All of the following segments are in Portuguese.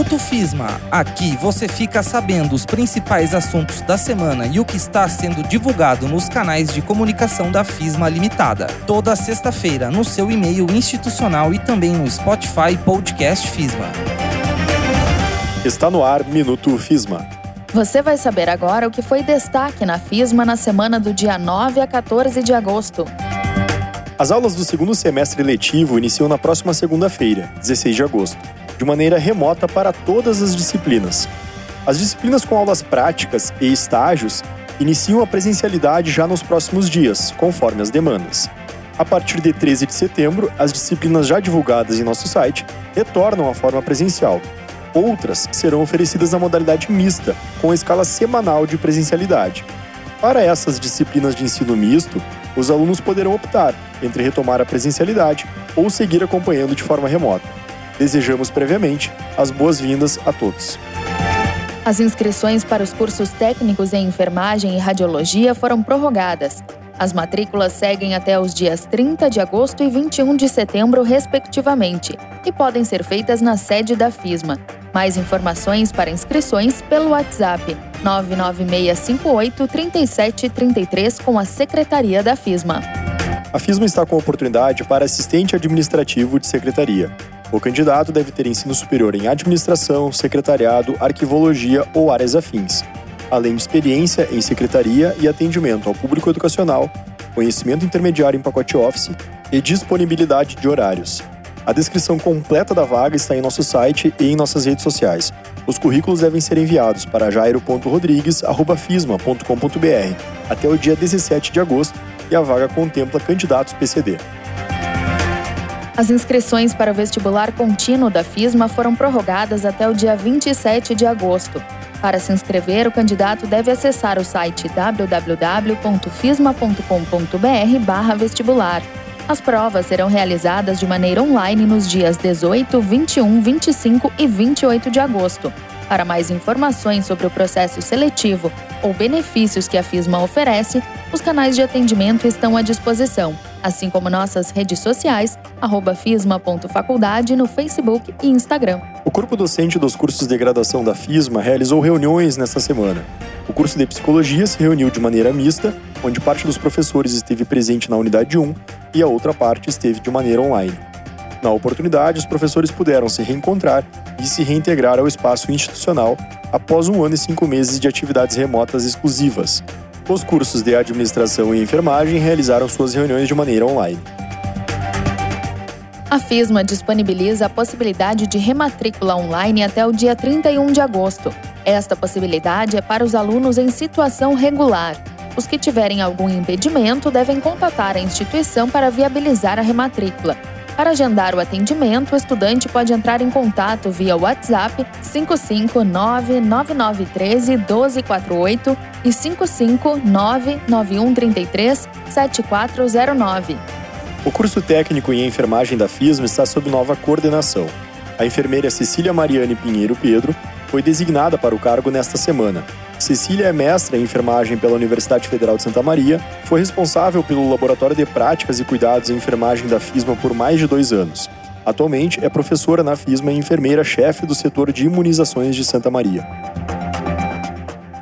Minuto FISMA. Aqui você fica sabendo os principais assuntos da semana e o que está sendo divulgado nos canais de comunicação da FISMA Limitada. Toda sexta-feira no seu e-mail institucional e também no Spotify Podcast FISMA. Está no ar Minuto FISMA. Você vai saber agora o que foi destaque na FISMA na semana do dia 9 a 14 de agosto. As aulas do segundo semestre letivo iniciam na próxima segunda-feira, 16 de agosto de maneira remota para todas as disciplinas. As disciplinas com aulas práticas e estágios iniciam a presencialidade já nos próximos dias, conforme as demandas. A partir de 13 de setembro, as disciplinas já divulgadas em nosso site retornam à forma presencial. Outras serão oferecidas na modalidade mista, com a escala semanal de presencialidade. Para essas disciplinas de ensino misto, os alunos poderão optar entre retomar a presencialidade ou seguir acompanhando de forma remota. Desejamos previamente as boas-vindas a todos. As inscrições para os cursos técnicos em enfermagem e radiologia foram prorrogadas. As matrículas seguem até os dias 30 de agosto e 21 de setembro, respectivamente, e podem ser feitas na sede da FISMA. Mais informações para inscrições pelo WhatsApp 99658 3733 com a Secretaria da FISMA. A FISMA está com oportunidade para assistente administrativo de secretaria. O candidato deve ter ensino superior em administração, secretariado, arquivologia ou áreas afins, além de experiência em secretaria e atendimento ao público educacional, conhecimento intermediário em pacote Office e disponibilidade de horários. A descrição completa da vaga está em nosso site e em nossas redes sociais. Os currículos devem ser enviados para jairo.rodrigues.fisma.com.br até o dia 17 de agosto e a vaga contempla candidatos PCD. As inscrições para o vestibular contínuo da FISMA foram prorrogadas até o dia 27 de agosto. Para se inscrever, o candidato deve acessar o site www.fisma.com.br/vestibular. As provas serão realizadas de maneira online nos dias 18, 21, 25 e 28 de agosto. Para mais informações sobre o processo seletivo ou benefícios que a FISMA oferece, os canais de atendimento estão à disposição, assim como nossas redes sociais, fisma.faculdade no Facebook e Instagram. O corpo docente dos cursos de graduação da FISMA realizou reuniões nesta semana. O curso de Psicologia se reuniu de maneira mista, onde parte dos professores esteve presente na unidade 1 e a outra parte esteve de maneira online. Na oportunidade, os professores puderam se reencontrar e se reintegrar ao espaço institucional após um ano e cinco meses de atividades remotas exclusivas. Os cursos de administração e enfermagem realizaram suas reuniões de maneira online. A FISMA disponibiliza a possibilidade de rematrícula online até o dia 31 de agosto. Esta possibilidade é para os alunos em situação regular. Os que tiverem algum impedimento devem contatar a instituição para viabilizar a rematrícula. Para agendar o atendimento, o estudante pode entrar em contato via WhatsApp 559-9913-1248 e 559-9133-7409. O curso técnico em enfermagem da FISM está sob nova coordenação. A enfermeira Cecília Mariane Pinheiro Pedro foi designada para o cargo nesta semana Cecília é mestra em enfermagem pela Universidade Federal de Santa Maria, foi responsável pelo Laboratório de Práticas e Cuidados em Enfermagem da FISMA por mais de dois anos. Atualmente é professora na FISMA e enfermeira-chefe do setor de imunizações de Santa Maria.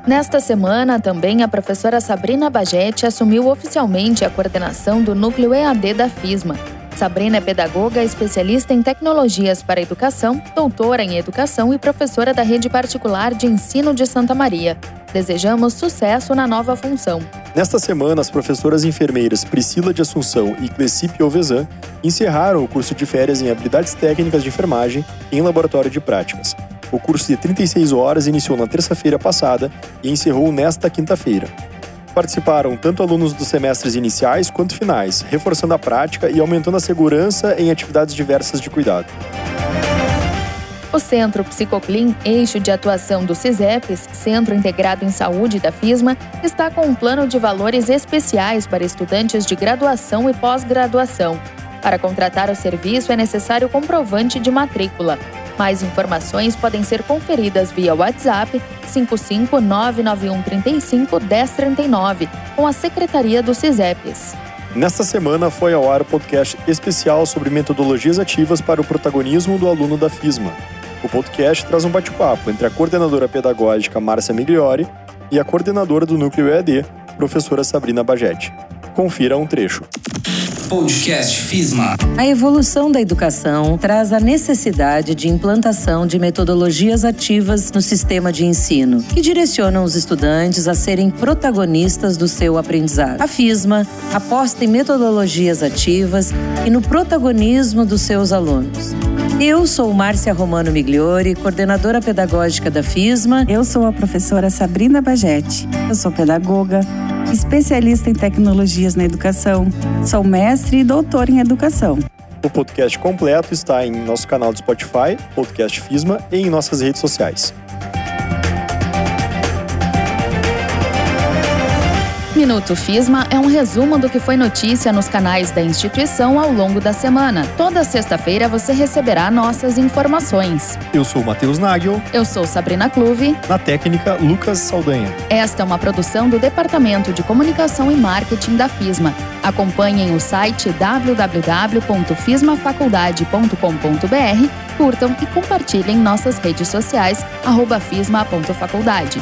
Nesta semana, também a professora Sabrina Bagete assumiu oficialmente a coordenação do núcleo EAD da FISMA. Sabrina é pedagoga, especialista em tecnologias para educação, doutora em educação e professora da rede particular de ensino de Santa Maria. Desejamos sucesso na nova função. Nesta semana, as professoras enfermeiras Priscila de Assunção e Clecipe Ovezan encerraram o curso de férias em habilidades técnicas de enfermagem em laboratório de práticas. O curso de 36 horas iniciou na terça-feira passada e encerrou nesta quinta-feira. Participaram tanto alunos dos semestres iniciais quanto finais, reforçando a prática e aumentando a segurança em atividades diversas de cuidado. O Centro Psicoclin, eixo de atuação do CISEPS, Centro Integrado em Saúde da FISMA, está com um plano de valores especiais para estudantes de graduação e pós-graduação. Para contratar o serviço é necessário comprovante de matrícula. Mais informações podem ser conferidas via WhatsApp 55991351039 com a Secretaria do CISEPs. Nesta semana foi ao ar o podcast especial sobre metodologias ativas para o protagonismo do aluno da FISMA. O podcast traz um bate-papo entre a coordenadora pedagógica Márcia Migliori e a coordenadora do Núcleo EAD, professora Sabrina Bajetti. Confira um trecho. Podcast FISMA. A evolução da educação traz a necessidade de implantação de metodologias ativas no sistema de ensino, que direcionam os estudantes a serem protagonistas do seu aprendizado. A FISMA aposta em metodologias ativas e no protagonismo dos seus alunos. Eu sou Márcia Romano Migliori, coordenadora pedagógica da FISMA. Eu sou a professora Sabrina Bajetti. Eu sou pedagoga, especialista em tecnologias na educação. Sou mestre e doutor em educação. O podcast completo está em nosso canal do Spotify, Podcast FISMA, e em nossas redes sociais. Minuto FISMA é um resumo do que foi notícia nos canais da instituição ao longo da semana. Toda sexta-feira você receberá nossas informações. Eu sou Matheus Nagel. Eu sou Sabrina Clube. Na técnica, Lucas Saldanha. Esta é uma produção do Departamento de Comunicação e Marketing da FISMA. Acompanhem o site www.fismafaculdade.com.br, curtam e compartilhem nossas redes sociais, arroba fisma.faculdade.